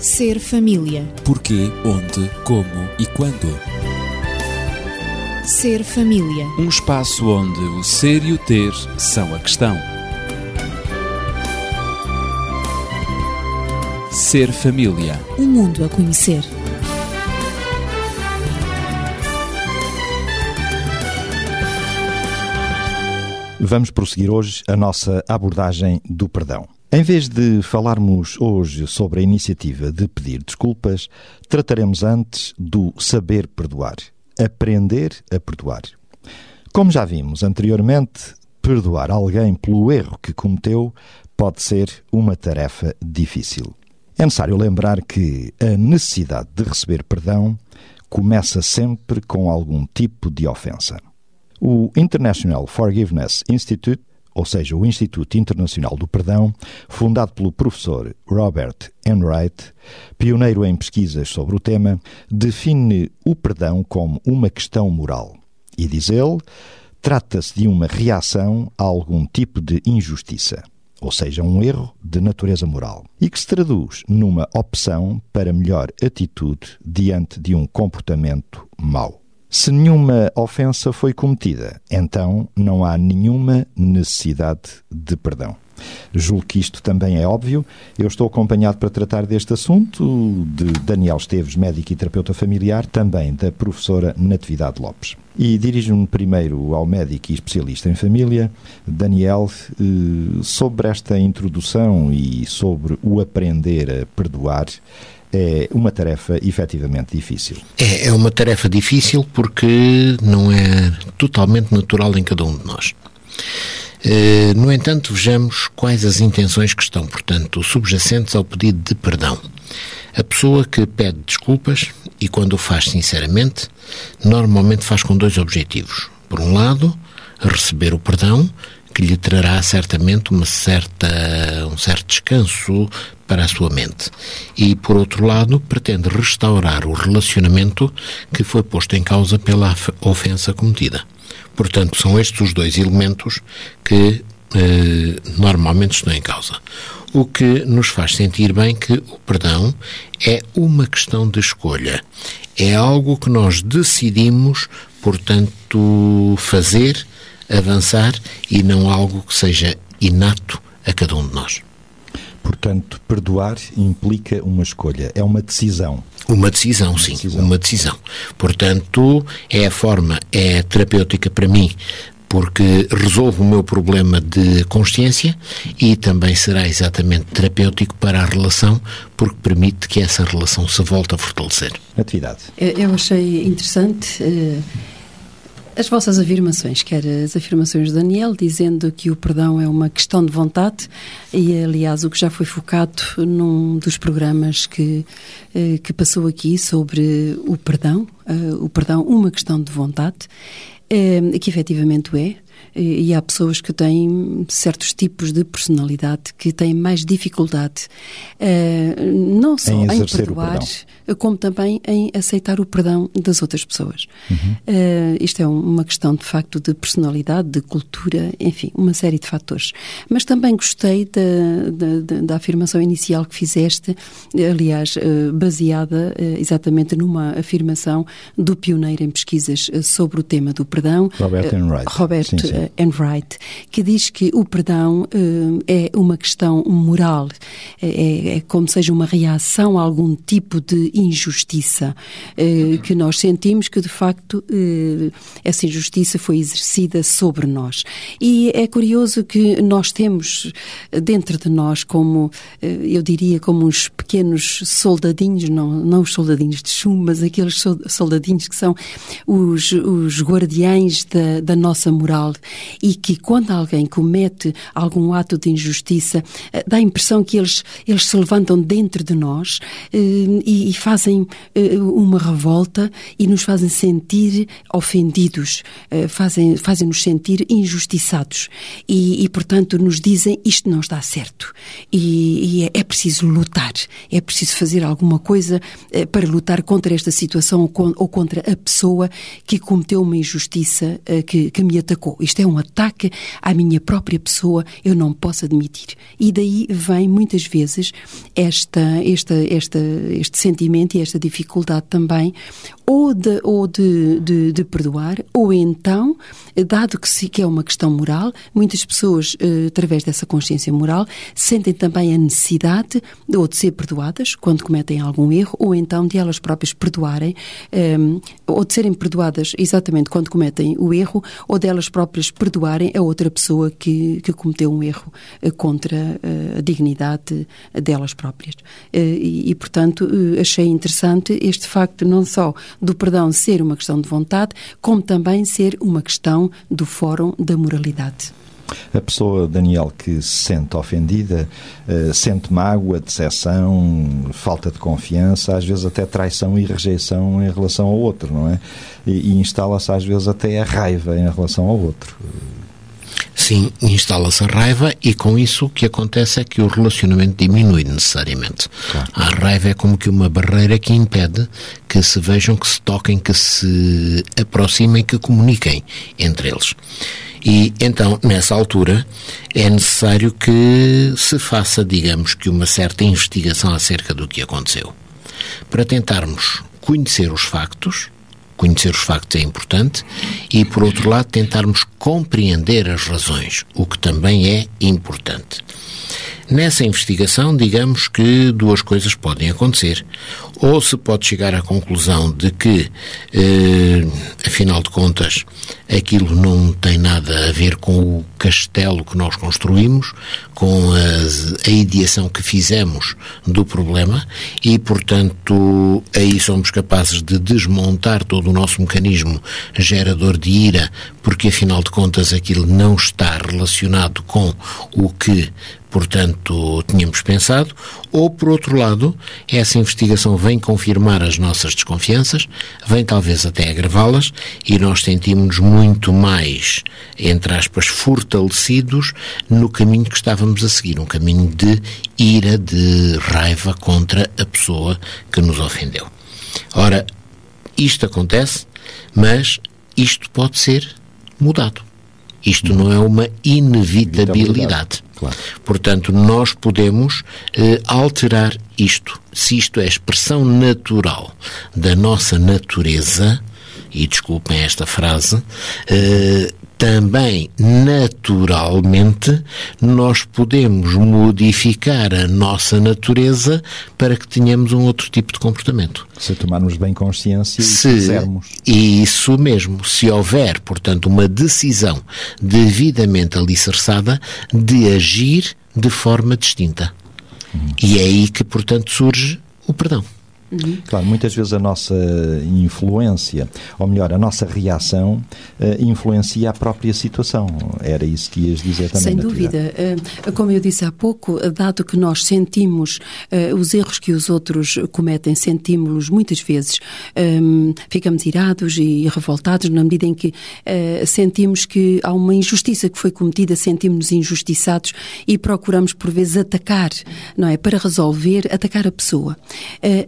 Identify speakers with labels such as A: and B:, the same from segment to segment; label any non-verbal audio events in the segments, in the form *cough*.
A: Ser família.
B: Porquê, onde, como e quando.
A: Ser família.
B: Um espaço onde o ser e o ter são a questão. Ser família.
A: Um mundo a conhecer.
C: Vamos prosseguir hoje a nossa abordagem do perdão. Em vez de falarmos hoje sobre a iniciativa de pedir desculpas, trataremos antes do saber perdoar, aprender a perdoar. Como já vimos anteriormente, perdoar alguém pelo erro que cometeu pode ser uma tarefa difícil. É necessário lembrar que a necessidade de receber perdão começa sempre com algum tipo de ofensa. O International Forgiveness Institute, ou seja, o Instituto Internacional do Perdão, fundado pelo professor Robert Enright, pioneiro em pesquisas sobre o tema, define o perdão como uma questão moral. E diz ele, trata-se de uma reação a algum tipo de injustiça, ou seja, um erro de natureza moral, e que se traduz numa opção para melhor atitude diante de um comportamento mau. Se nenhuma ofensa foi cometida, então não há nenhuma necessidade de perdão. Julgo que isto também é óbvio. Eu estou acompanhado para tratar deste assunto de Daniel Esteves, médico e terapeuta familiar, também da professora Natividade Lopes. E dirijo-me primeiro ao médico e especialista em família, Daniel, eh, sobre esta introdução e sobre o aprender a perdoar é uma tarefa efetivamente difícil.
D: É, é uma tarefa difícil porque não é totalmente natural em cada um de nós. Uh, no entanto, vejamos quais as intenções que estão, portanto, subjacentes ao pedido de perdão. A pessoa que pede desculpas, e quando o faz sinceramente, normalmente faz com dois objetivos. Por um lado, receber o perdão, que lhe trará certamente uma certa, um certo descanso para a sua mente. E, por outro lado, pretende restaurar o relacionamento que foi posto em causa pela ofensa cometida. Portanto, são estes os dois elementos que eh, normalmente estão em causa. O que nos faz sentir bem que o perdão é uma questão de escolha. É algo que nós decidimos, portanto, fazer, avançar e não algo que seja inato a cada um de nós.
C: Portanto, perdoar implica uma escolha, é uma decisão.
D: Uma decisão, sim, decisão. uma decisão. Portanto, é a forma, é terapêutica para mim, porque resolve o meu problema de consciência e também será exatamente terapêutico para a relação, porque permite que essa relação se volte a fortalecer.
C: Atividade.
E: Eu achei interessante. Uh as vossas afirmações, quer as afirmações de Daniel, dizendo que o perdão é uma questão de vontade, e aliás o que já foi focado num dos programas que, eh, que passou aqui sobre o perdão, eh, o perdão, uma questão de vontade, eh, que efetivamente é, e há pessoas que têm certos tipos de personalidade que têm mais dificuldade uh, não só em, em perdoar, como também em aceitar o perdão das outras pessoas. Uhum. Uh, isto é uma questão de facto de personalidade, de cultura, enfim, uma série de fatores. Mas também gostei da, da, da afirmação inicial que fizeste, aliás, uh, baseada exatamente numa afirmação do pioneiro em pesquisas sobre o tema do perdão,
C: Robert Enright.
E: Robert sim, sim. Enright, que diz que o perdão é uma questão moral, é, é como seja uma reação a algum tipo de injustiça eh, que nós sentimos que, de facto, eh, essa injustiça foi exercida sobre nós. E é curioso que nós temos dentro de nós, como eh, eu diria, como uns pequenos soldadinhos, não, não os soldadinhos de chumbo, mas aqueles soldadinhos que são os, os guardiães da, da nossa moral e que, quando alguém comete algum ato de injustiça, dá a impressão que eles, eles se levantam dentro de nós e, e fazem uh, uma revolta e nos fazem sentir ofendidos, fazem, fazem-nos sentir injustiçados e, e, portanto, nos dizem isto não está certo e, e é, é, preciso lutar. É preciso fazer alguma coisa eh, para lutar contra esta situação ou, con ou, contra a pessoa que cometeu uma injustiça eh, que, que me atacou. Isto é um ataque à minha própria pessoa, eu não posso admitir. E daí vem muitas vezes esta, esta, esta, este sentimento e esta dificuldade também, ou de, ou de, de, de perdoar, ou então, dado que, se, que é uma questão moral, muitas pessoas, eh, através dessa consciência moral, sentem também a necessidade ou de ser perdoadas quando cometem algum erro, ou então de elas próprias perdoarem, um, ou de serem perdoadas exatamente quando cometem o erro, ou delas próprias perdoarem a outra pessoa que, que cometeu um erro uh, contra uh, a dignidade delas próprias. Uh, e, e, portanto, achei interessante este facto não só do perdão ser uma questão de vontade, como também ser uma questão do fórum da moralidade.
C: A pessoa, Daniel, que se sente ofendida, uh, sente mágoa, decepção, falta de confiança, às vezes até traição e rejeição em relação ao outro, não é? E, e instala-se às vezes até a raiva em relação ao outro.
D: Sim, instala-se a raiva e com isso o que acontece é que o relacionamento diminui necessariamente. Claro. A raiva é como que uma barreira que impede que se vejam, que se toquem, que se aproximem, que comuniquem entre eles. E então, nessa altura, é necessário que se faça, digamos, que uma certa investigação acerca do que aconteceu. Para tentarmos conhecer os factos, conhecer os factos é importante, e, por outro lado, tentarmos compreender as razões, o que também é importante. Nessa investigação, digamos que duas coisas podem acontecer. Ou se pode chegar à conclusão de que, eh, afinal de contas, aquilo não tem nada a ver com o castelo que nós construímos, com a, a ideação que fizemos do problema e, portanto, aí somos capazes de desmontar todo o nosso mecanismo gerador de ira, porque, afinal de contas, aquilo não está relacionado com o que portanto, tínhamos pensado, ou, por outro lado, essa investigação vem confirmar as nossas desconfianças, vem talvez até agravá-las, e nós sentimos-nos muito mais, entre aspas, fortalecidos no caminho que estávamos a seguir, um caminho de ira, de raiva contra a pessoa que nos ofendeu. Ora, isto acontece, mas isto pode ser mudado. Isto não é uma inevitabilidade. Claro. Portanto, nós podemos eh, alterar isto. Se isto é expressão natural da nossa natureza, e desculpem esta frase, eh, também naturalmente nós podemos modificar a nossa natureza para que tenhamos um outro tipo de comportamento.
C: Se tomarmos bem consciência se, e quisermos.
D: Isso mesmo. Se houver, portanto, uma decisão devidamente alicerçada de agir de forma distinta. Uhum. E é aí que, portanto, surge o perdão.
C: Uhum. Claro, muitas vezes a nossa influência, ou melhor, a nossa reação, uh, influencia a própria situação. Era isso que ias dizer também.
E: Sem dúvida. Uh, como eu disse há pouco, dado que nós sentimos uh, os erros que os outros cometem, sentimos-los muitas vezes, um, ficamos irados e revoltados na medida em que sentimos que há uma injustiça que foi cometida, sentimos-nos injustiçados e procuramos por vezes atacar, não é? Para resolver, atacar a pessoa.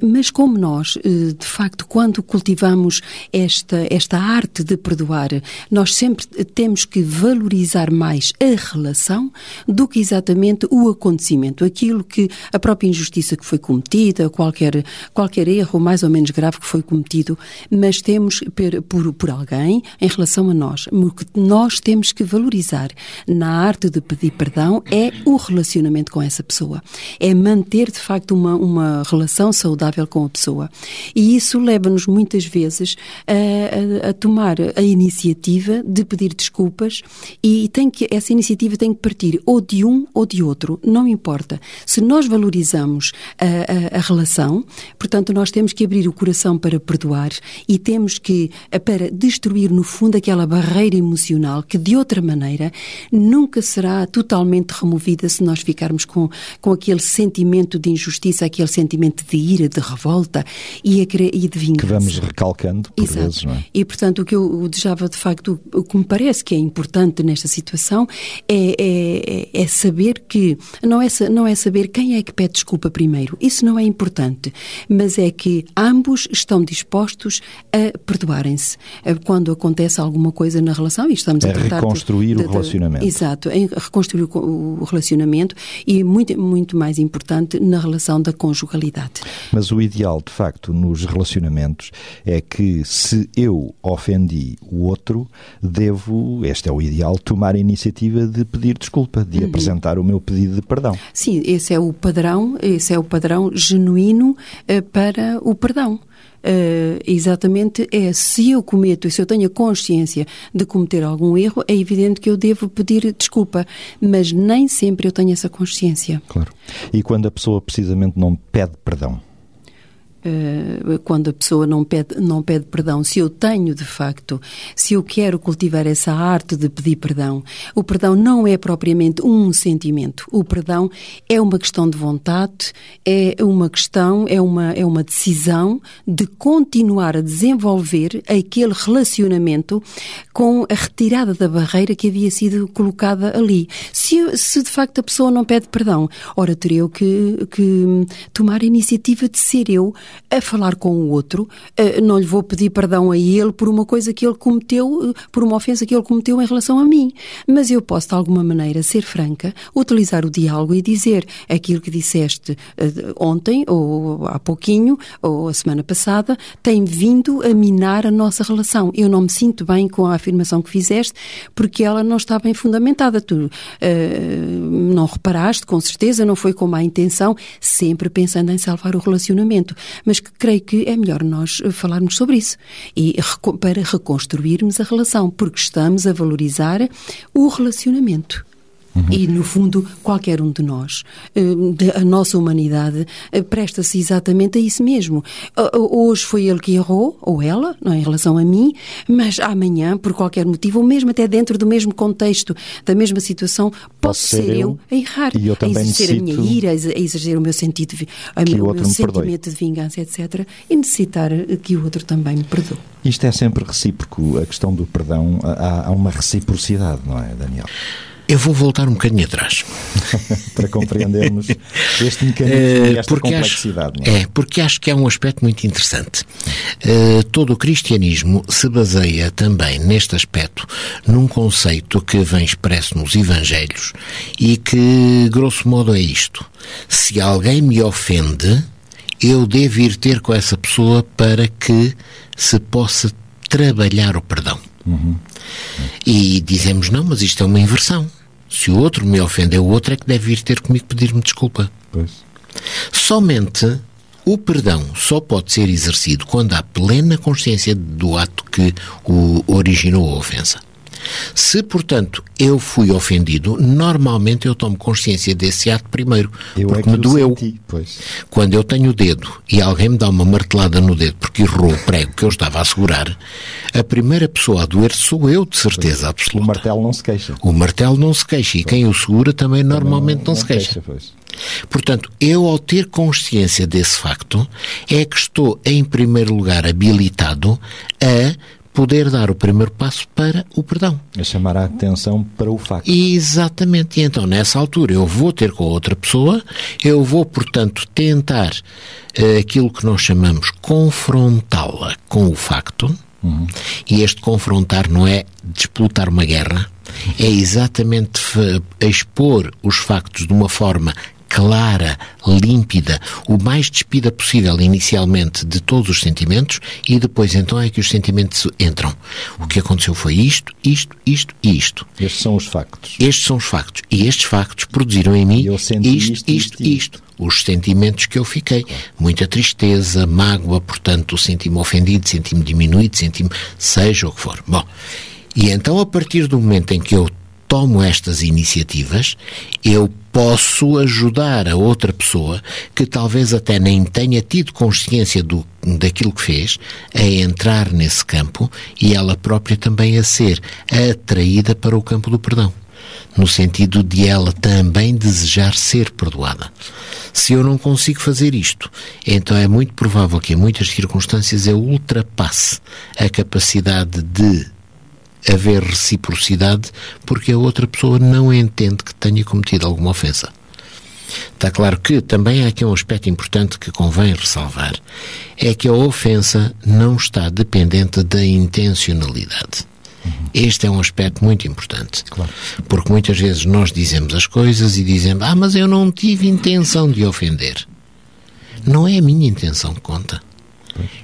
E: mas como nós, eh, de facto, quando cultivamos esta, esta arte de perdoar, nós sempre temos que valorizar mais a relação do que exatamente o acontecimento, aquilo que a própria injustiça que foi cometida, qualquer, qualquer erro mais ou menos grave que foi cometido, mas temos por, por alguém em relação a nós. O que nós temos que valorizar na arte de pedir perdão é o relacionamento com essa pessoa. É manter, de facto, uma, uma relação saudável com com a pessoa. E isso leva-nos muitas vezes a, a, a, tomar a iniciativa de pedir desculpas e tem que, essa iniciativa tem que partir ou de um ou de outro, não importa. Se nós valorizamos a, a relação, portanto, nós temos que abrir o coração para perdoar e temos que, para destruir, no fundo, aquela barreira emocional que, de outra maneira, nunca será totalmente removida se nós ficarmos com, com aquele sentimento de injustiça, aquele sentimento de ira, de revolta revolta e, a, e de vingança.
C: Que vamos recalcando por
E: Exato.
C: vezes, não é?
E: E, portanto, o que eu desejava, de facto, o que me parece que é importante nesta situação é, é, é saber que, não é, não é saber quem é que pede desculpa primeiro, isso não é importante, mas é que ambos estão dispostos a perdoarem-se. Eh, quando acontece alguma coisa na relação, e estamos
C: É
E: a tratar... de-
C: reconstruir o
E: de- de-
C: relacionamento.
E: Exato, em reconstruir o o relacionamento e, muito, muito mais importante, na relação da conjugalidade.
C: Mas o ideal, de facto, nos relacionamentos é que se eu ofendi o outro, devo, este é o ideal, tomar a iniciativa de pedir desculpa,
E: Uhum.
C: de apresentar o meu pedido de perdão.
E: Sim, esse é o padrão, esse é o padrão genuíno eh, para o perdão. Eh, exatamente é se eu cometo, se eu tenho a consciência de cometer algum erro, é evidente que eu devo pedir desculpa, mas nem sempre eu tenho essa consciência.
C: Claro. E quando a pessoa precisamente não pede perdão?
E: Uh, quando a pessoa não pede, não pede perdão, se eu tenho de facto, se eu quero cultivar essa arte de pedir perdão, o perdão não é propriamente um sentimento. O perdão é uma questão de vontade, é uma questão, é uma, é uma decisão de continuar a desenvolver aquele relacionamento com a retirada da barreira que havia sido colocada ali. Se, se de facto a pessoa não pede perdão, ora terei eu que, que tomar a iniciativa de ser eu a falar com o outro. Eh, Não lhe vou pedir perdão a ele por uma coisa que ele cometeu, eh, por uma ofensa que ele cometeu em relação a mim. Mas eu posso, de alguma maneira, ser franca, utilizar o diálogo e dizer aquilo que disseste eh, ontem, ou há pouquinho, ou a semana passada, tem vindo a minar a nossa relação. Eu não me sinto bem com a afirmação que fizeste, porque ela não está bem fundamentada. Tu eh, não reparaste, com certeza, não foi com má intenção, sempre pensando em salvar o relacionamento. Mas que creio que é melhor nós eh, falarmos sobre isso e para reconstruirmos a relação, porque estamos a valorizar o relacionamento. E, no fundo, qualquer um de nós, eh, a nossa humanidade, eh, presta-se exatamente a isso mesmo. Hoje foi ele que errou, ou ela, não é, em relação a mim, mas amanhã, por qualquer motivo, ou mesmo até dentro do mesmo contexto, da mesma situação, posso
C: ser
E: ser,
C: eu,
E: eu a errar,
C: e eu
E: a exercer a minha ira, a ex- a exercer o meu sentido, a meu-
C: o
E: meu
C: me perdoe.
E: sentimento de vingança, etc. E necessitar eh, que o outro também me perdoe.
C: Isto é sempre recíproco, a questão do perdão, há, há uma reciprocidade, não é, Daniel?
D: Eu vou voltar um bocadinho atrás. *laughs*
C: Para compreendermos este mecanismo
D: Eh,
C: e esta complexidade.
D: acho,
C: não é?
D: é, porque acho que é um aspecto muito interessante. Eh, todo o cristianismo se baseia também neste aspecto num conceito que vem expresso nos Evangelhos e que, grosso modo, é isto: se alguém me ofende, eu devo ir ter com essa pessoa para que se possa trabalhar o perdão. E dizemos, não, mas isto é uma inversão. Se o outro me ofendeu, o outro é que deve ir ter comigo pedir-me desculpa.
C: Pois.
D: Somente o perdão só pode ser exercido quando há plena consciência do ato que o originou a ofensa. Se, portanto, eu fui ofendido, normalmente eu tomo consciência desse ato primeiro,
C: Eu é
D: porque
C: que
D: me
C: o
D: doeu.
C: senti, pois.
D: Quando eu tenho o dedo e alguém me dá uma martelada no dedo porque errou o prego que eu estava a segurar, a primeira pessoa a doer sou eu, de certeza
C: O
D: absoluta.
C: martelo não se queixa.
D: O martelo não se queixa e quem o segura também normalmente não, se queixa.
C: pois.
D: Portanto, eu ao ter consciência desse facto, é que estou em primeiro lugar habilitado a poder dar o primeiro passo para o perdão.
C: A chamar a atenção para o facto.
D: Exatamente. E então, nessa altura, eu vou ter com a outra pessoa, eu vou, portanto, tentar eh, aquilo que nós chamamos confrontá-la com o facto. E este confrontar não é disputar uma guerra, é exatamente expor os factos de uma forma clara, límpida, o mais despida possível inicialmente de todos os sentimentos e depois então é que os sentimentos entram. O que aconteceu foi isto, isto, isto e isto.
C: Estes são os factos.
D: Estes são os factos. E estes factos produziram em mim isto,
C: isto,
D: isto,
C: isto.
D: Os sentimentos que eu fiquei. Muita tristeza, mágoa, portanto, senti-me ofendido, senti-me diminuído, senti-me seja o que for. Bom, e então a partir do momento em que eu tomo estas iniciativas, eu posso ajudar a outra pessoa que talvez até nem tenha tido consciência do, daquilo que fez, a entrar nesse campo e ela própria também a ser atraída para o campo do perdão. no sentido de ela também desejar ser perdoada. Se eu não consigo fazer isto, então é muito provável que em muitas circunstâncias eu ultrapasse a capacidade de haver reciprocidade porque a outra pessoa não entende que tenha cometido alguma ofensa. Está claro que também há aqui um aspecto importante que convém ressalvar: é que a ofensa não está dependente da intencionalidade. Este é um aspecto muito importante.
C: Claro.
D: Porque muitas vezes nós dizemos as coisas e dizemos: Ah, mas eu não tive intenção de ofender. Não é a minha intenção que conta.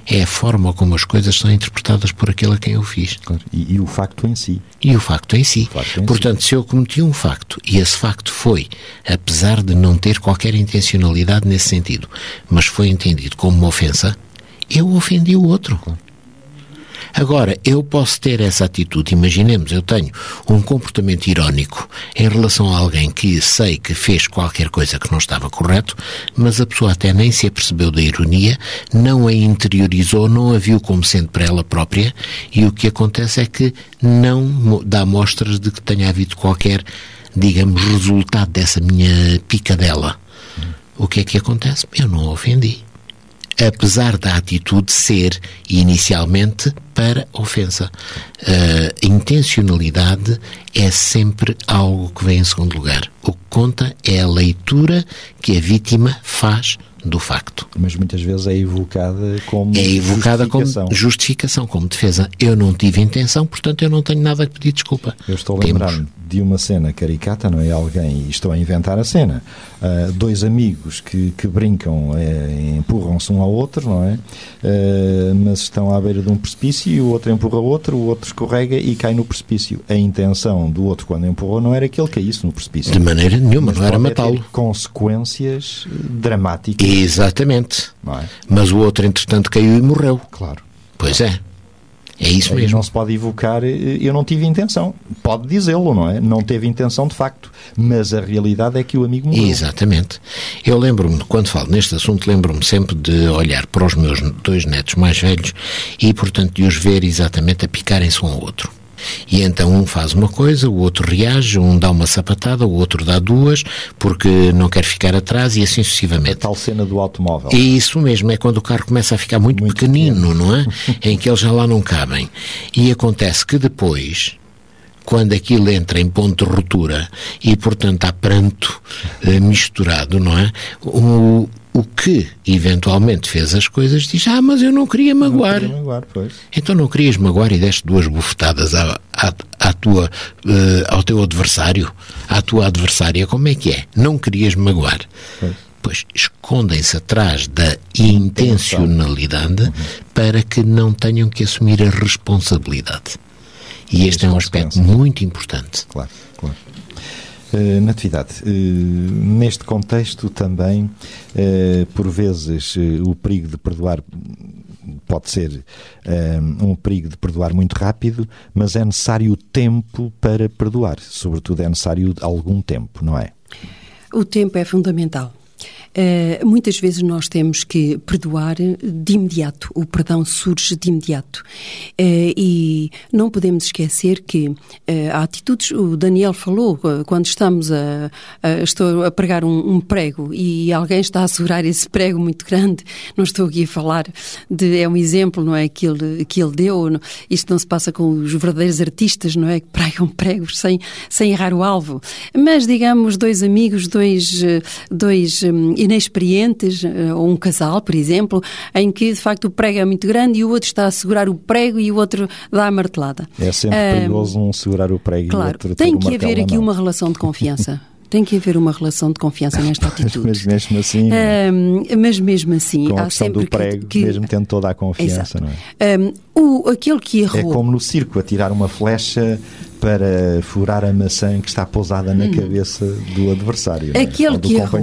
D: É a forma como as coisas são interpretadas por aquele a quem eu fiz.
C: Claro. E, e o facto em si.
D: E o facto em si.
C: facto em
D: Portanto, se eu cometi um facto e esse facto foi, apesar de não ter qualquer intencionalidade nesse sentido, mas foi entendido como uma ofensa, eu ofendi o outro. Agora, eu posso ter essa atitude. Imaginemos, eu tenho um comportamento irónico em relação a alguém que sei que fez qualquer coisa que não estava correto, mas a pessoa até nem se apercebeu da ironia, não a interiorizou, não a viu como sendo para ela própria, e o que acontece é que não dá mostras de que tenha havido qualquer, digamos, resultado dessa minha picadela. O que é que acontece? Eu não a ofendi apesar da atitude ser inicialmente para ofensa. A intencionalidade é sempre algo que vem em segundo lugar. O que conta é a leitura que a vítima faz do facto.
C: Mas muitas vezes é evocada como
D: É evocada
C: justificação.
D: como justificação, como defesa. Eu não tive intenção, portanto eu não tenho nada a pedir desculpa.
C: Eu estou a lembrar-me de uma cena caricata, não é? Alguém, e estou a inventar a cena. Ah, dois amigos que, que brincam, eh, empurram-se um ao outro, não é? Ah, mas estão à beira de um precipício e o outro empurra o outro, o outro escorrega e cai no precipício. A intenção do outro, quando empurrou, não era que ele caísse no precipício.
D: De maneira nenhuma,
C: Mas
D: não era matá-lo.
C: consequências dramáticas,
D: Exatamente.
C: é?
D: Mas o outro, entretanto, caiu e morreu.
C: Claro.
D: Pois é. É isso mesmo.
C: não se pode evocar, eh, eu não tive intenção. Pode dizê-lo, não é? Não teve intenção de facto. Mas a realidade é que o amigo morreu.
D: Exatamente. Eu lembro-me, quando falo neste assunto, lembro-me sempre de olhar para os meus dois netos mais velhos e, portanto, de os ver exatamente a picarem-se um ao outro. E então um faz uma coisa, o outro reage, um dá uma sapatada, o outro dá duas, porque não quer ficar atrás e assim
C: A
D: sucessivamente.
C: tal cena do automóvel.
D: E isso mesmo, é quando o carro começa a ficar muito,
C: Muito
D: pequenino, não é? *laughs* em que eles já lá não cabem. E acontece que depois, quando aquilo entra em ponto de ruptura e, portanto, há pranto eh, misturado, não é? O, o que eventualmente fez as coisas diz: Ah, mas eu não queria magoar.
C: Queria magoar.
D: Então não querias magoar e deste duas bufetadas à, à, à tua, eh, ao teu adversário, à tua adversária, como é que é? Não querias magoar.
C: Pois.
D: Pois escondem-se atrás da intencionalidade para que não tenham que assumir a responsabilidade. E este é um aspecto
C: consequências.
D: muito importante.
C: Claro, claro. Eh, Natividade, eh, neste contexto também, eh, por vezes, o perigo de perdoar pode ser um perigo de perdoar muito rápido, mas é necessário tempo para perdoar. Sobretudo é necessário algum tempo, não é?
E: O tempo é fundamental. Eh, muitas vezes nós temos que perdoar de imediato, o perdão surge de imediato. Eh, e não podemos esquecer que eh, há atitudes, o Daniel falou, quando estamos a, a- estou a pregar um, um prego e alguém está a segurar esse prego muito grande, não estou aqui a falar de, é um exemplo, não é, que ele, que ele deu, não- isto não se passa com os verdadeiros artistas, não é, que pregam pregos sem, sem errar o alvo, mas digamos dois amigos, dois, dois inexperientes, eh, ou um casal, por exemplo, em que de facto o prego é muito grande e o outro está a segurar o prego e o outro dá a martelada.
C: É sempre
E: Ah,
C: perigoso um segurar o prego e o
E: Claro,
C: outro ter
E: tem que haver aqui
C: mão.
E: uma relação de confiança. *laughs* Tem que haver uma relação de confiança nesta *laughs* atitude.
C: Mas mesmo assim,
E: Ahm, mas mesmo assim,
C: com a
E: há
C: questão
E: sempre
C: do prego,
E: que, que
C: mesmo tendo toda a confiança,
E: Exato.
C: não é?
E: Ahm, o, aquele que
C: É
E: errou.
C: como no circo, atirar uma flecha para furar a maçã que está pousada na cabeça do adversário, é?
E: Aquele
C: ou do
E: que errou.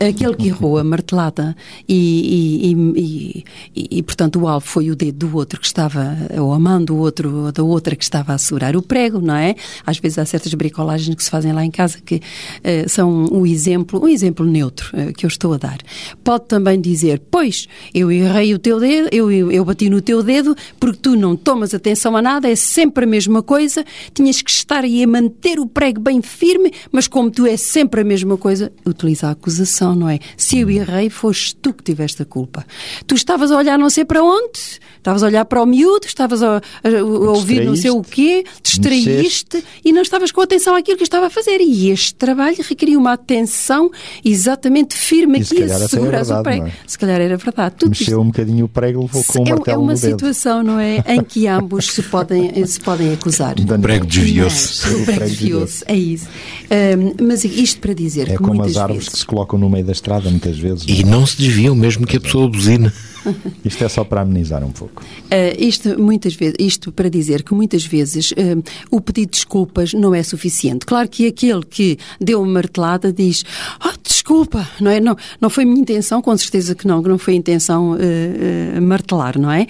E: Aquele que errou a martelada e, e, e, e, portanto, o alvo foi o dedo do outro que estava, ou a mão do outro, ou da outra que estava a segurar o prego, não é? Às vezes há certas bricolagens que se fazem lá em casa que uh, são um exemplo, um exemplo neutro uh, que eu estou a dar. Pode também dizer, pois, eu errei o teu dedo, eu, eu, eu bati no teu dedo porque tu não tomas atenção a nada, é sempre a mesma coisa, tinhas que estar aí a manter o prego bem firme, mas como tu é sempre a mesma coisa, utiliza a acusação, não é? Se eu errei, foste tu que tiveste a culpa. Tu estavas a olhar não sei para onde, estavas a olhar para o miúdo, estavas a, a, a ouvir não sei o quê, distraíste e não estavas com atenção àquilo que eu estava a fazer. E este trabalho requeria uma atenção exatamente firme aqui a segurar é o prego. É? Se calhar era verdade.
C: Tudo Mexeu isto... um bocadinho o prego, levou com o
E: é,
C: martelo
E: É uma
C: situação,
E: não é? Em que ambos se podem, se podem acusar.
D: O prego desviou-se.
E: O prego desviou-se, é isso. Um, mas isto para dizer
C: é
E: que
C: como as árvores
E: vezes...
C: que se colocam no meio da estrada muitas vezes.
D: E não, não se desviam mesmo que a pessoa buzina. *laughs*
C: Isto é só para amenizar um pouco.
E: Uh, isto, muitas vezes, isto para dizer que muitas vezes uh, o pedido de desculpas não é suficiente. Claro que aquele que deu uma martelada diz oh, desculpa, não é? Não, não foi minha intenção, com certeza que não, que não foi a intenção uh, martelar, não é?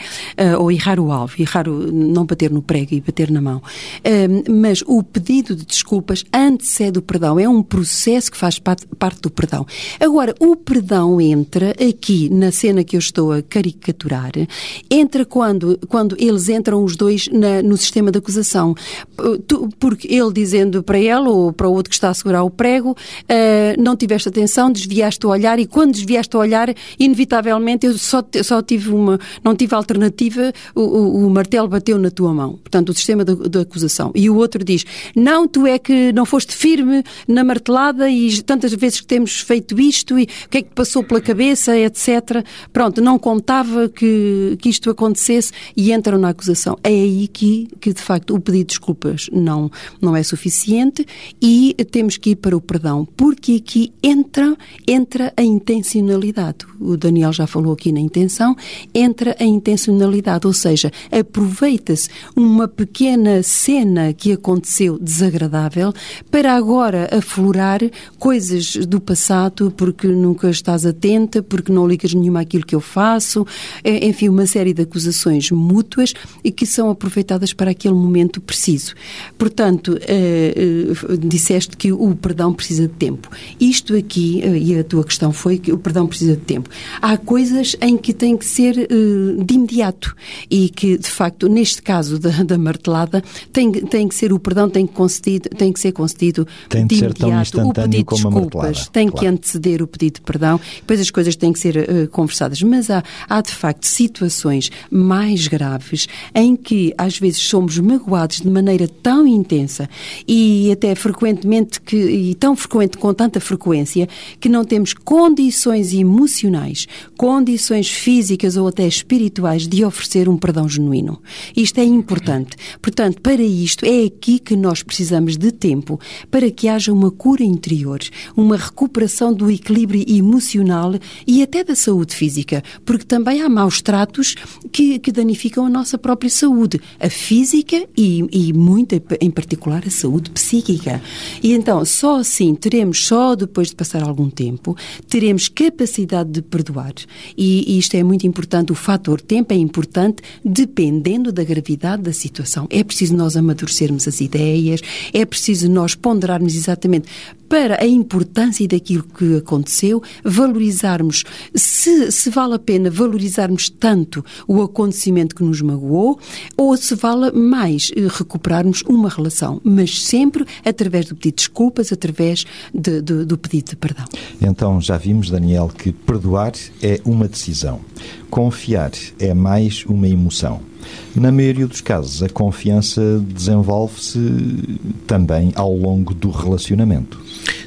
E: ou errar o alvo, errar o, não bater no prego e bater na mão. mas o pedido de desculpas antecede o perdão, é um processo que faz parte, parte do perdão. Agora, o perdão entra aqui na cena que eu estou a caricaturar, entra quando, quando eles entram os dois na, no sistema de acusação. Porque ele dizendo para ela ou para o outro que está a segurar o prego, uh, não tiveste atenção, desviaste o olhar e quando desviaste o olhar, inevitavelmente eu só, só tive uma, não tive alternativa, o, o, o martelo bateu na tua mão. Portanto, o sistema de, acusação. E o outro diz, não, tu é que não foste firme na martelada e tantas vezes que temos feito isto e o que é que passou pela cabeça, etc. Pronto, não contava que, que isto acontecesse e entram na acusação. É aí que, que, de facto, o pedido de desculpas não, não é suficiente e temos que ir para o perdão, porque aqui entra, entra a intencionalidade. O Daniel já falou aqui na intenção, entra a intencionalidade, ou seja, aproveita-se uma pequena cena que aconteceu desagradável para agora aflorar coisas do passado porque nunca estás atenta, porque não ligas nenhuma àquilo que eu faço é, enfim, uma série de acusações mútuas e que são aproveitadas para aquele momento preciso. Portanto, eh, eh, disseste que o perdão precisa de tempo. Isto aqui, eh, e a tua questão foi que o perdão precisa de tempo. Há coisas em que tem que ser de imediato e que, de facto, neste caso da, da martelada, tem, tem que ser o perdão, tem que, concedido, tem que ser concedido
C: tem
E: de,
C: de
E: imediato.
C: o pedido de
E: desculpas tem
C: claro.
E: que anteceder o pedido de perdão, depois as coisas têm que ser uh, conversadas. Mas há, há de facto situações mais graves em que às vezes somos magoados de maneira tão intensa e até frequentemente que, e tão frequente com tanta frequência que não temos condições emocionais, condições físicas ou até espirituais de oferecer um perdão genuíno. Isto é importante. Portanto, para isto é aqui que nós precisamos de tempo para que haja uma cura interior, uma recuperação do equilíbrio emocional e até da saúde física, porque também há maus tratos que, que danificam a nossa própria saúde, a física e, e muito em particular a saúde psíquica. E então, só assim teremos, só depois de passar algum tempo, teremos capacidade de perdoar. E, e isto é muito importante, o fator tempo é importante dependendo da gravidade da situação. É preciso nós amadurecermos as ideias, é preciso nós ponderarmos exatamente para a importância daquilo que aconteceu, valorizarmos, se, se vale a pena valorizarmos tanto o acontecimento que nos magoou, ou se vale mais eh, recuperarmos uma relação, mas sempre através do pedido de desculpas, através de, de, do pedido de perdão.
C: Então, já vimos, Daniel, que perdoar é uma decisão, confiar é mais uma emoção. Na maioria dos casos, a confiança desenvolve-se também ao longo do relacionamento.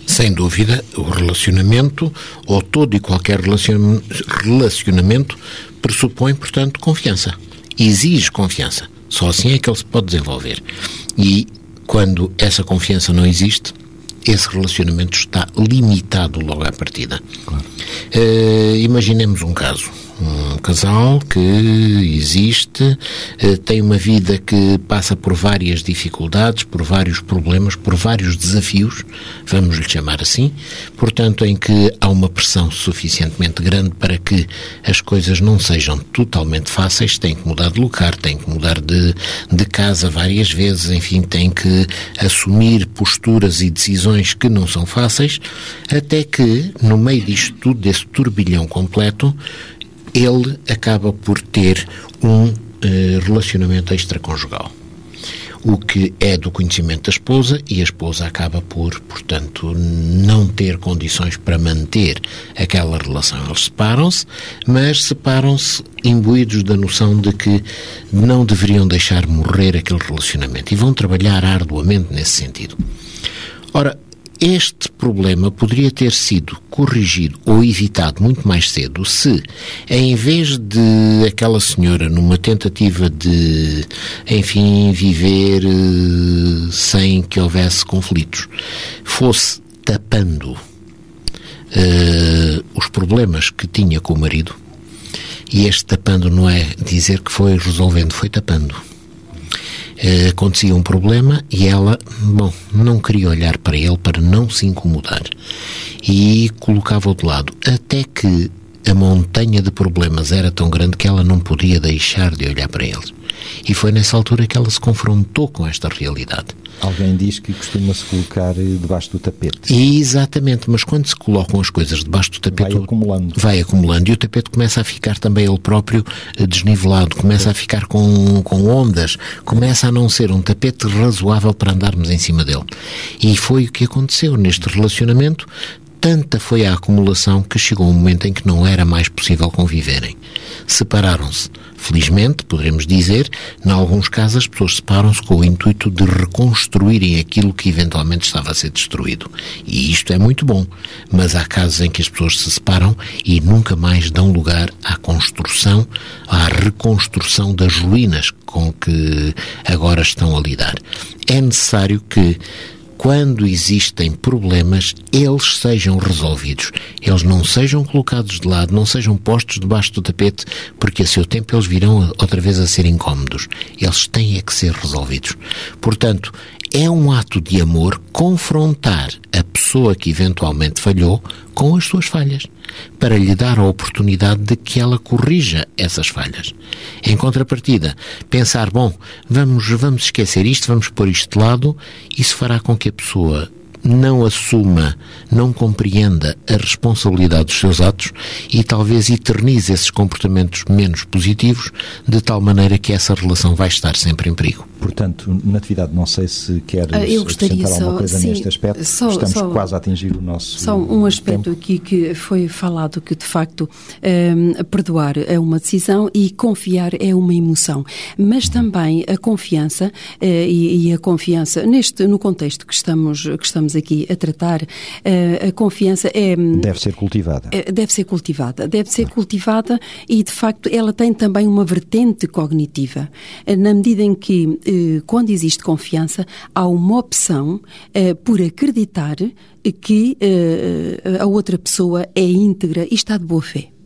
D: Sem dúvida, o relacionamento, ou todo e qualquer relacionamento, pressupõe, portanto, confiança. Exige confiança. Só assim é que ele se pode desenvolver. E quando essa confiança não existe, esse relacionamento está limitado logo à partida. Claro. Uh, imaginemos um caso. Um casal que existe, eh, tem uma vida que passa por várias dificuldades, por vários problemas, por vários desafios, vamos lhe chamar assim, portanto, em que há uma pressão suficientemente grande para que as coisas não sejam totalmente fáceis, tem que mudar de lugar, tem que mudar de, de casa várias vezes, enfim, tem que assumir posturas e decisões que não são fáceis, até que, no meio disto tudo, desse turbilhão completo, ele acaba por ter um eh, relacionamento extraconjugal. O que é do conhecimento da esposa e a esposa acaba por, portanto, não ter condições para manter aquela relação. Eles separam-se, mas separam-se imbuídos da noção de que não deveriam deixar morrer aquele relacionamento e vão trabalhar arduamente nesse sentido. Ora, este problema poderia ter sido corrigido ou evitado muito mais cedo se, em vez de aquela senhora, numa tentativa de, enfim, viver uh, sem que houvesse conflitos, fosse tapando uh, os problemas que tinha com o marido, e este tapando não é dizer que foi resolvendo, foi tapando eh, acontecia um problema e ela, bom, não queria olhar para ele para não se incomodar e colocava-o de lado, até que a montanha de problemas era tão grande que ela não podia deixar de olhar para eles. E foi nessa altura que ela se confrontou com esta realidade.
C: Alguém diz que costuma-se colocar debaixo do tapete.
D: Exatamente, mas quando se colocam as coisas debaixo do tapete.
C: Vai acumulando.
D: Vai acumulando e o tapete começa a ficar também ele próprio eh, desnivelado, começa a ficar com, com ondas, começa a não ser um tapete razoável para andarmos em cima dele. E foi o que aconteceu neste relacionamento. Tanta foi a acumulação que chegou um momento em que não era mais possível conviverem. Separaram-se. Felizmente, poderemos dizer, em alguns casos as pessoas separam-se com o intuito de reconstruírem aquilo que eventualmente estava a ser destruído. E isto é muito bom. Mas há casos em que as pessoas se separam e nunca mais dão lugar à construção, à reconstrução das ruínas com que agora estão a lidar. É necessário que quando existem problemas, eles sejam resolvidos. Eles não sejam colocados de lado, não sejam postos debaixo do tapete, porque a seu tempo eles virão outra vez a ser incómodos. Eles têm é que ser resolvidos. Portanto, é um ato de amor confrontar a pessoa que eventualmente falhou com as suas falhas, para lhe dar a oportunidade de que ela corrija essas falhas. Em contrapartida, pensar, bom, vamos, vamos esquecer isto, vamos pôr isto de lado, isso fará com que a pessoa não assuma, não compreenda a responsabilidade dos seus atos e talvez eternize esses comportamentos menos positivos, de tal maneira que essa relação vai estar sempre em perigo.
C: Portanto, Natividade, não sei se quer ah, Eu gostaria acrescentar só, alguma coisa sim, neste aspecto. Só, Estamos só, quase a atingir o nosso
E: Só um aspecto tempo. aqui que foi falado que, de facto, um, perdoar é uma decisão e confiar é uma emoção. Mas também a confiança, uh, e, e, a confiança, neste, no contexto que estamos, que estamos aqui a tratar, uh, a confiança é...
C: Deve ser cultivada.
E: Uh, deve ser cultivada. Deve ser cultivada e, de facto, ela tem também uma vertente cognitiva. na medida em que eh, quando existe confiança, há uma opção eh, por acreditar que eh, a outra pessoa é íntegra e está de boa fé.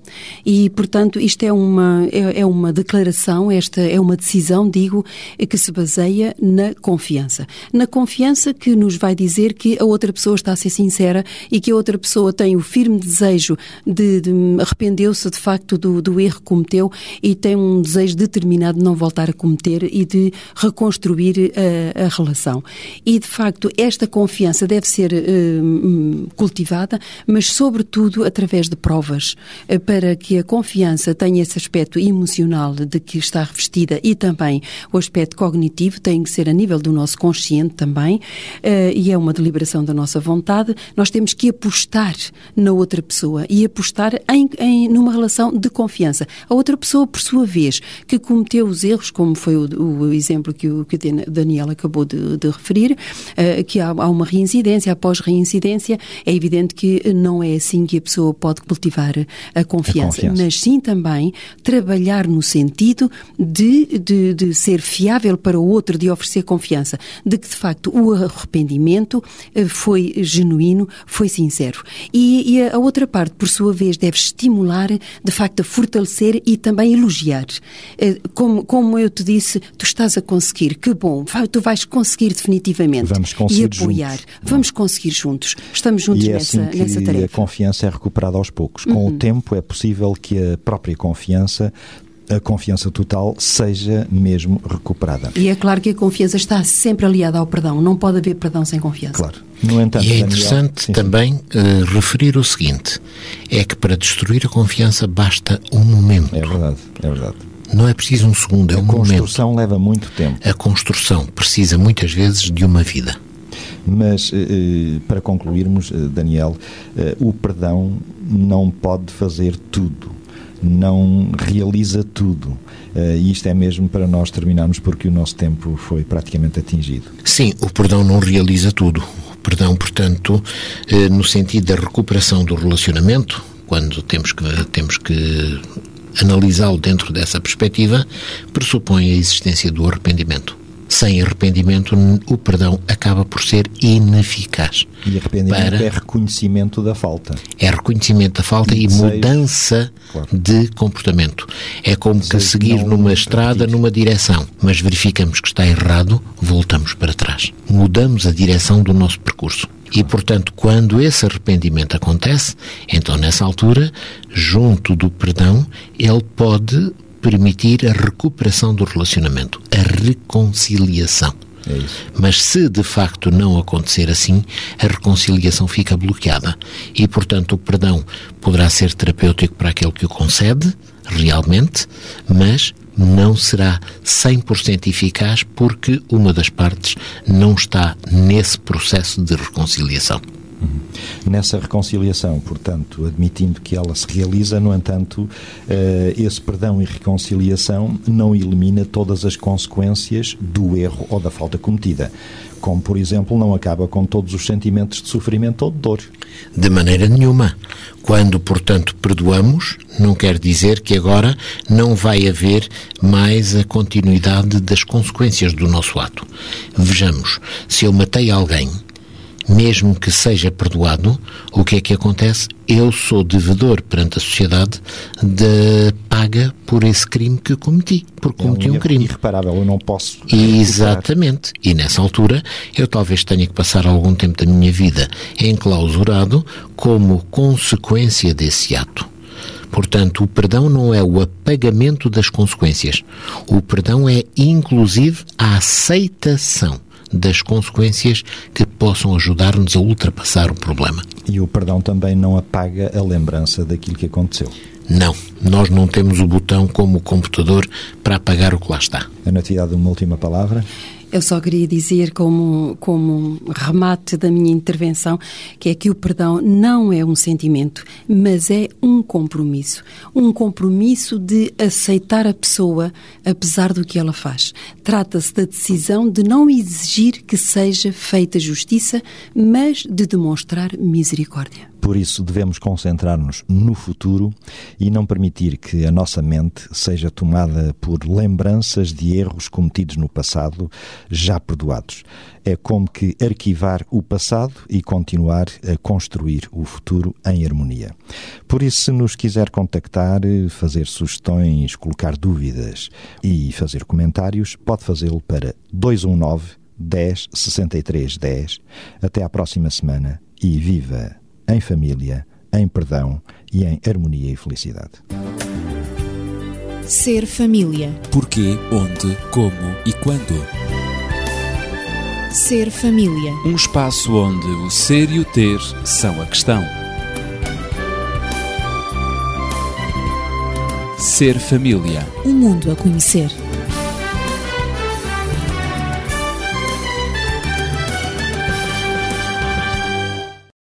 E: E, portanto, isto é uma, é, é, uma declaração, esta é uma decisão, digo, que se baseia na confiança. Na confiança que nos vai dizer que a outra pessoa está a ser sincera e que a outra pessoa tem o firme desejo de, de arrependeu-se de facto do, do erro que cometeu e tem um desejo determinado de não voltar a cometer e de reconstruir a, a relação. E, de facto, esta confiança deve ser uh, cultivada, mas, sobretudo, através de provas, uh, para para que a confiança tenha esse aspecto emocional de que está revestida e também o aspecto cognitivo tem que ser a nível do nosso consciente também, uh, e é uma deliberação da nossa vontade, nós temos que apostar na outra pessoa e apostar em, em numa relação de confiança. A outra pessoa, por sua vez, que cometeu os erros, como foi o, o exemplo que o, que Daniel acabou de, de referir, uh, que há, há uma reincidência, após reincidência, é evidente que não é assim que a pessoa pode cultivar a confiança confiança,
C: confiança.
E: mas sim também trabalhar no sentido de, de, de ser fiável para o outro, de oferecer confiança, de que de facto o arrependimento eh, foi genuíno, foi sincero. E, e a outra parte, por sua vez, deve estimular, de facto, a fortalecer e também elogiar. Eh, Como, como eu te disse, tu estás a conseguir, que bom, tu vais conseguir definitivamente.
C: Vamos conseguir
E: E apoiar.
C: juntos.
E: Vamos conseguir juntos. Estamos juntos
C: E é
E: nessa,
C: assim que
E: nessa
C: a
E: tarefa. Uhum.
C: confiança é recuperada aos poucos. Com o tempo é possível que a própria confiança, a confiança total, seja mesmo recuperada.
E: E é claro que a confiança está sempre aliada ao perdão. Não pode haver perdão sem confiança.
C: Claro. No entanto,
D: E é
C: Daniel-
D: interessante
C: sim.
D: também eh, referir o seguinte: é que para destruir a confiança basta um momento.
C: É verdade, é verdade.
D: Não é preciso um segundo, é
C: A
D: um momento.
C: construção leva muito tempo.
D: A construção precisa muitas vezes de uma vida.
C: Mas, eh, eh, para concluirmos, eh, Daniel, o perdão não pode fazer tudo, não realiza tudo. E isto é mesmo para nós terminarmos, porque o nosso tempo foi praticamente atingido.
D: Sim, o perdão não realiza tudo. O perdão, portanto, no sentido da recuperação do relacionamento, quando temos que, temos que analisá-lo dentro dessa perspectiva, pressupõe a existência do arrependimento. Sem arrependimento, o perdão acaba por ser ineficaz.
C: E arrependimento
D: Para-
C: é reconhecimento da falta.
D: É reconhecimento da falta
C: E
D: e mudança
C: Claro.
D: de comportamento. É como que
C: Desejo
D: seguir
C: não
D: numa
C: repetir.
D: estrada numa direção, mas verificamos que está errado, voltamos para trás. Mudamos a direção do nosso percurso. E, portanto, quando esse arrependimento acontece, então nessa altura, junto do perdão, ele pode permitir a recuperação do relacionamento, a reconciliação.
C: É.
D: Mas se de facto não acontecer assim, a reconciliação fica bloqueada. E, portanto, o perdão poderá ser terapêutico para aquele que o concede, realmente, mas não será 100% eficaz porque uma das partes não está nesse processo de reconciliação.
C: Nessa reconciliação, portanto, admitindo que ela se realiza, no entanto, eh, esse perdão e reconciliação não elimina todas as consequências do erro ou da falta cometida. Como, por exemplo, não acaba com todos os sentimentos de sofrimento ou de dor.
D: De maneira nenhuma. Quando, portanto, perdoamos, não quer dizer que agora não vai haver mais a continuidade das consequências do nosso ato. Vejamos, se eu matei alguém, mesmo que seja perdoado, o que é que acontece? Eu sou devedor perante a sociedade da paga por esse crime que cometi, porque
C: É
D: cometi um crime.
C: irreparável, eu não posso. recuperar.
D: Exatamente. E nessa altura eu talvez tenha que passar algum tempo da minha vida enclausurado como consequência desse ato. Portanto, o perdão não é o apagamento das consequências. O perdão é, inclusive, a aceitação das consequências que possam ajudar-nos a ultrapassar o problema.
C: E o perdão também não apaga a lembrança daquilo que aconteceu.
D: Não, nós não temos o botão como o computador para apagar o que lá está.
C: A Natividade, uma última palavra.
E: Eu só queria dizer, como, como remate da minha intervenção, que é que o perdão não é um sentimento, mas é um compromisso. Um compromisso de aceitar a pessoa, apesar do que ela faz. Trata-se da decisão de não exigir que seja feita justiça, mas de demonstrar misericórdia.
C: Por isso, devemos concentrar-nos no futuro e não permitir que a nossa mente seja tomada por lembranças de erros cometidos no passado, já perdoados. É como que arquivar o passado e continuar a construir o futuro em harmonia. Por isso, se nos quiser contactar, fazer sugestões, colocar dúvidas e fazer comentários, pode fazê-lo para 219 10 63 10. Até à próxima semana e viva! Em família, em perdão e em harmonia e felicidade.
A: Ser família.
B: Porquê, onde, como e quando.
A: Ser família.
B: Um espaço onde o ser e o ter são a questão. Ser família.
A: Um mundo a conhecer.